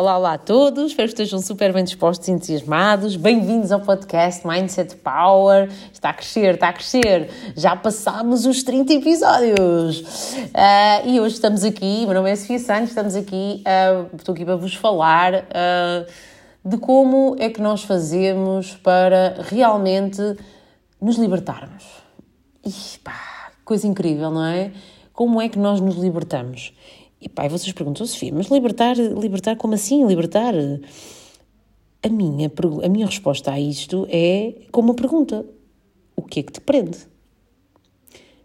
Olá, olá a todos, espero que estejam super bem dispostos e entusiasmados. Bem-vindos ao podcast Mindset Power. Está a crescer, está a crescer. Já passámos os 30 episódios. Uh, e hoje estamos aqui, meu nome é Sofia Santos, estamos aqui, uh, estou aqui para vos falar uh, de como é que nós fazemos para realmente nos libertarmos. Pá, coisa incrível, não é? Como é que nós nos libertamos? E pá, vocês perguntam, Sofia, mas libertar, libertar como assim? Libertar? A minha, a minha resposta a isto é com uma pergunta: o que é que te prende?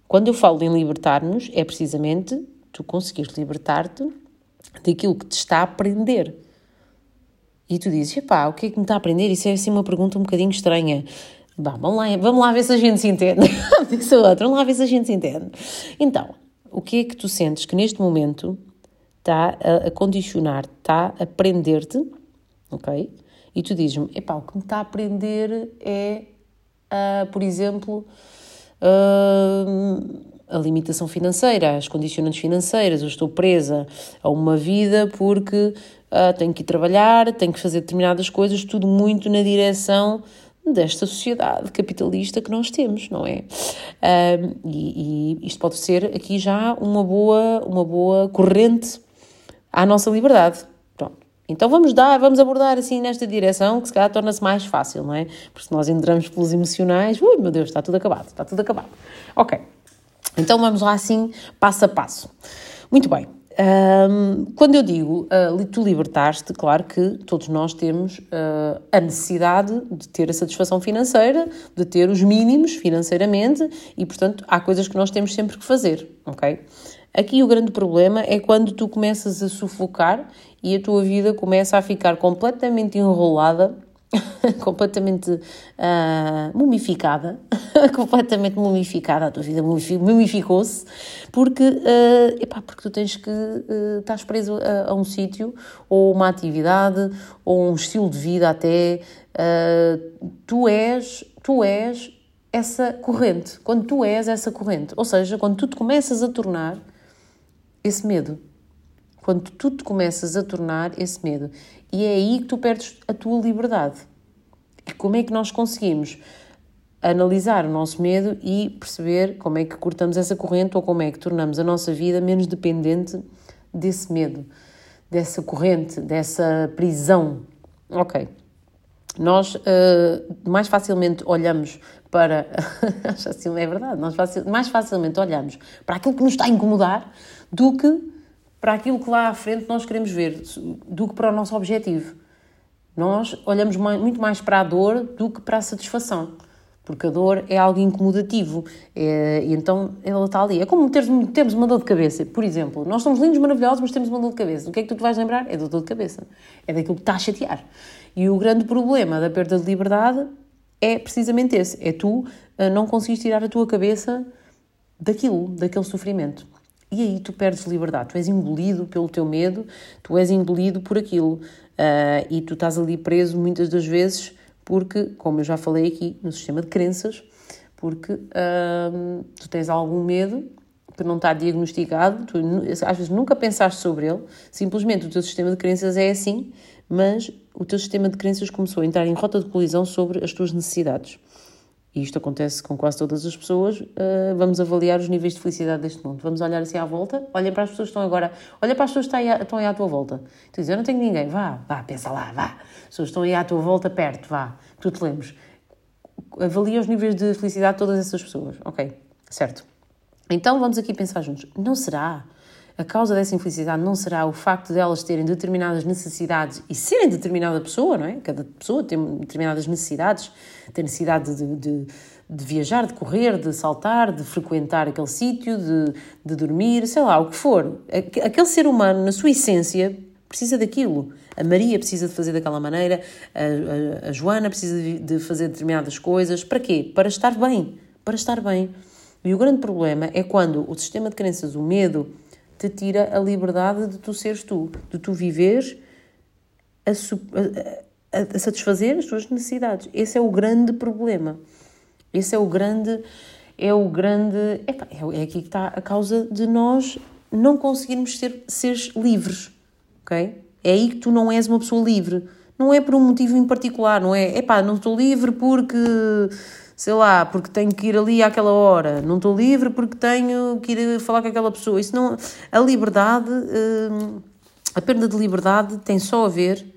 Quando eu falo em libertar-nos, é precisamente tu conseguires libertar-te daquilo que te está a prender. E tu dizes, epá, o que é que me está a aprender? Isso é assim uma pergunta um bocadinho estranha. Bah, vamos, lá, vamos lá ver se a gente se entende. Disse o outro, vamos lá ver se a gente se entende. Então, o que é que tu sentes que neste momento está a, condicionar, está a prender-te, ok? E tu dizes-me, epá, o que me está a prender é, uh, por exemplo, uh, a limitação financeira, as condicionantes financeiras, eu estou presa a uma vida porque uh, tenho que ir trabalhar, tenho que fazer determinadas coisas, tudo muito na direção desta sociedade capitalista que nós temos, não é? Uh, e, e, isto pode ser aqui já uma boa, uma boa corrente à nossa liberdade. Pronto. Então vamos dar, vamos abordar assim nesta direção que se calhar torna-se mais fácil, não é? Porque se nós entramos pelos emocionais, ui meu Deus, está tudo acabado, está tudo acabado. Ok. Então vamos lá assim, passo a passo. Muito bem. Um, quando eu digo uh, tu libertaste, claro que todos nós temos uh, a necessidade de ter a satisfação financeira, de ter os mínimos financeiramente e, portanto, há coisas que nós temos sempre que fazer, ok? Aqui o grande problema é quando tu começas a sufocar e a tua vida começa a ficar completamente enrolada completamente uh, mumificada, completamente mumificada, a tua vida mumificou-se, porque, uh, epá, porque tu tens que, uh, estás preso a, a um sítio, ou uma atividade, ou um estilo de vida até, uh, tu és, tu és essa corrente, quando tu és essa corrente, ou seja, quando tu te começas a tornar esse medo, quando tu te começas a tornar esse medo. E é aí que tu perdes a tua liberdade. E como é que nós conseguimos analisar o nosso medo e perceber como é que cortamos essa corrente ou como é que tornamos a nossa vida menos dependente desse medo, dessa corrente, dessa prisão. Ok. Nós uh, mais facilmente olhamos para. é verdade, nós facil, mais facilmente olhamos para aquilo que nos está a incomodar do que para aquilo que lá à frente nós queremos ver, do que para o nosso objetivo. Nós olhamos mais, muito mais para a dor do que para a satisfação, porque a dor é algo incomodativo é, e então ela está ali. É como ter, termos uma dor de cabeça, por exemplo. Nós somos lindos, maravilhosos, mas temos uma dor de cabeça. O que é que tu te vais lembrar? É da dor de cabeça. É daquilo que está a chatear. E o grande problema da perda de liberdade é precisamente esse: é tu eh, não conseguires tirar a tua cabeça daquilo, daquele sofrimento. E aí tu perdes liberdade, tu és engolido pelo teu medo, tu és engolido por aquilo. Uh, e tu estás ali preso muitas das vezes porque, como eu já falei aqui, no sistema de crenças, porque uh, tu tens algum medo que não está diagnosticado, tu às vezes nunca pensaste sobre ele, simplesmente o teu sistema de crenças é assim, mas o teu sistema de crenças começou a entrar em rota de colisão sobre as tuas necessidades e isto acontece com quase todas as pessoas, uh, vamos avaliar os níveis de felicidade deste mundo. Vamos olhar assim à volta, olha para as pessoas que estão agora, olha para as pessoas que estão aí, à tua volta. Tu dizes, eu não tenho ninguém, vá, vá, pensa lá, vá. As pessoas estão aí à tua volta, perto, vá, tu te lembres. Avalia os níveis de felicidade de todas essas pessoas, ok, certo. Então vamos aqui pensar juntos, não será a causa dessa infelicidade não será o facto de elas terem determinadas necessidades e serem determinada pessoa, não é? Cada pessoa tem determinadas necessidades, tem necessidade de, de, de viajar, de correr, de saltar, de frequentar aquele sítio, de, de dormir, sei lá, o que for. Aquele ser humano, na sua essência, precisa daquilo. A Maria precisa de fazer daquela maneira, a, a, a Joana precisa de, de fazer determinadas coisas. Para quê? Para estar bem. Para estar bem. E o grande problema é quando o sistema de crenças, o medo, te tira a liberdade de tu seres tu, de tu viveres a, a, a, satisfazer as tuas necessidades. Esse é o grande problema. Esse é o grande. É o grande. Epa, é, é aqui que está a causa de nós não conseguirmos ser seres livres. Ok? É aí que tu não és uma pessoa livre. Não é por um motivo em particular, não é? Epá, não estou livre porque, sei lá, porque tenho que ir ali àquela hora. Não estou livre porque tenho que ir falar com aquela pessoa. Isso não... A liberdade, hum, a perda de liberdade tem só a ver...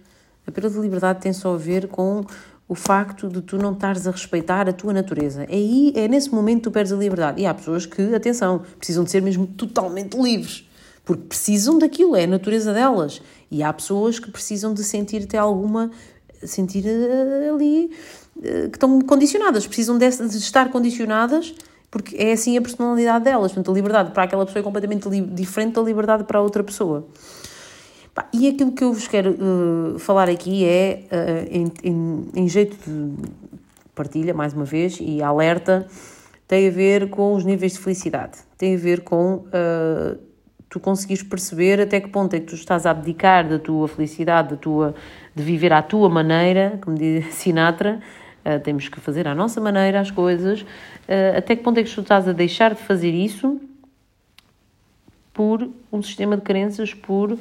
A perda de liberdade tem só a ver com o facto de tu não estares a respeitar a tua natureza. É aí, é nesse momento que tu perdes a liberdade. E há pessoas que, atenção, precisam de ser mesmo totalmente livres, porque precisam daquilo, é a natureza delas. E há pessoas que precisam de sentir até alguma, sentir uh, ali, uh, que estão condicionadas, precisam de, estar condicionadas, porque é assim a personalidade delas. Portanto, a liberdade para aquela pessoa é completamente diferente da liberdade para outra pessoa. E aquilo que eu vos quero uh, falar aqui é, uh, em, em, em, jeito de partilha, mais uma vez, e alerta, tem a ver com os níveis de felicidade. Tem a ver com uh, tu conseguires perceber até que ponto é que tu estás a abdicar da tua felicidade, da tua, de viver à tua maneira, como diz Sinatra, temos que fazer à nossa maneira as coisas, até que ponto é que tu estás a deixar de fazer isso por um sistema de crenças, por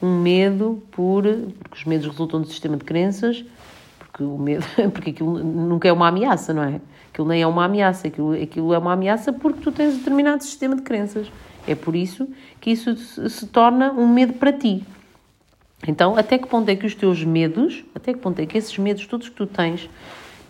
um medo por. porque os medos resultam do sistema de crenças, porque o medo. porque aquilo nunca é uma ameaça, não é? Aquilo nem é uma ameaça, aquilo, aquilo é uma ameaça porque tu tens determinado sistema de crenças. É por isso que isso se torna um medo para ti. Então, até que ponto é que os teus medos, até que ponto é que esses medos todos que tu tens,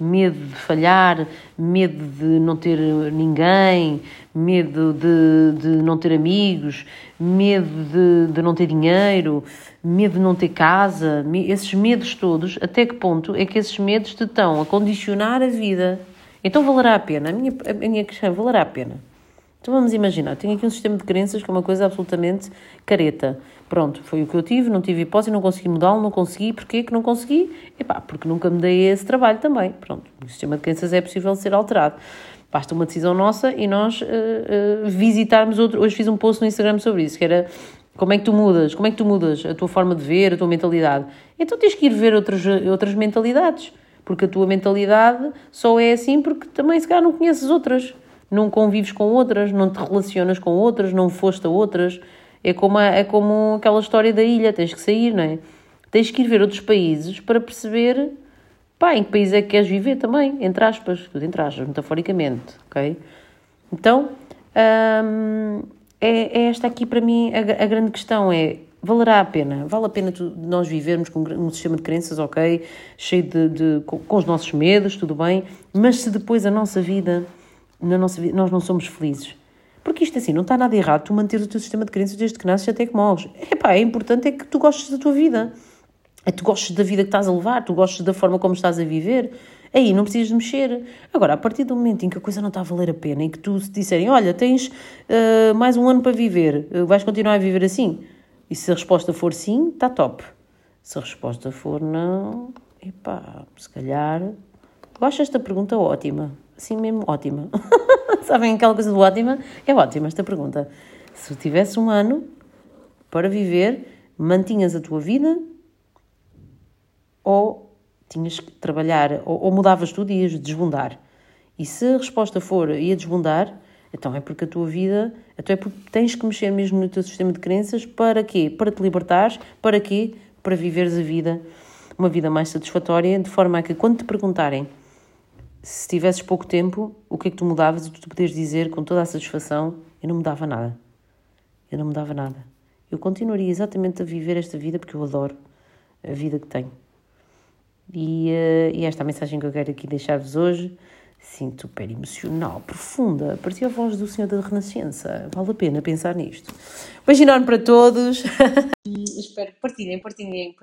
medo de falhar, medo de não ter ninguém, medo de, de não ter amigos, medo de, de não ter dinheiro, medo de não ter casa, esses medos todos, até que ponto é que esses medos te estão a condicionar a vida? Então valerá a pena? A minha, a minha questão é, valerá a pena? Então vamos imaginar, tenho aqui um sistema de crenças que é uma coisa absolutamente careta. Pronto, foi o que eu tive, não tive hipótese, não consegui mudá-lo, não consegui. Porquê que não consegui? Epá, porque nunca me dei esse trabalho também. Pronto, o sistema de crenças é possível ser alterado. Basta uma decisão nossa e nós uh, uh, visitarmos outro. Hoje fiz um post no Instagram sobre isso, que era como é que tu mudas, como é que tu mudas a tua forma de ver, a tua mentalidade. Então tens que ir ver outras, outras mentalidades, porque a tua mentalidade só é assim porque também se calhar não conheces outras, não convives com outras, não te relacionas com outras, não foste a outras. É como, a, é como aquela história da ilha, tens que sair, não é? Tens que ir ver outros países para perceber pá, em que país é que queres viver também, entre aspas, tudo entre aspas, metaforicamente, ok? Então, hum, é, é, esta aqui para mim a, a, grande questão, é, valerá a pena, vale a pena tu, nós vivermos com um sistema de crenças, ok, cheio de, de com, com, os nossos medos, tudo bem, mas se depois a nossa vida, na nossa vida, nós não somos felizes, porque isto assim, não está nada errado tu manter o teu sistema de crenças desde que nasces até que morres. Epá, é importante é que tu gostes da tua vida é tu gostes da vida que estás a levar, tu gostes da forma como estás a viver, aí não precisas de mexer. Agora, a partir do momento em que a coisa não está a valer a pena, em que tu se disserem, olha, tens uh, mais um ano para viver, uh, vais continuar a viver assim? E se a resposta for sim, está top. Se a resposta for não, epá, se calhar... Eu acho esta pergunta ótima. Assim mesmo, ótima. Sabem aquela coisa do ótima? É ótima esta pergunta. Se tivesse um ano para viver, mantinhas a tua vida ou tinhas que trabalhar, ou, ou mudavas tudo e ias desbundar. E se a resposta for ia desbundar, então é porque a tua vida, então é porque tens que mexer mesmo no teu sistema de crenças para quê? Para te libertares, para quê? Para viveres a vida, uma vida mais satisfatória, de forma a que quando te perguntarem se tivesses pouco tempo, o que é que tu mudavas e tu podes dizer com toda a satisfação, eu não mudava nada. Eu não mudava nada. Eu continuaria exatamente a viver esta vida porque eu adoro a vida que tenho. E, uh, e esta é a mensagem que eu quero aqui deixar-vos hoje, sim, super emocional, profunda, parecia a voz do Senhor da Renascença. Vale a pena pensar nisto. Beijo enorme para todos. Espero que partilhem, partilhem, partilhem.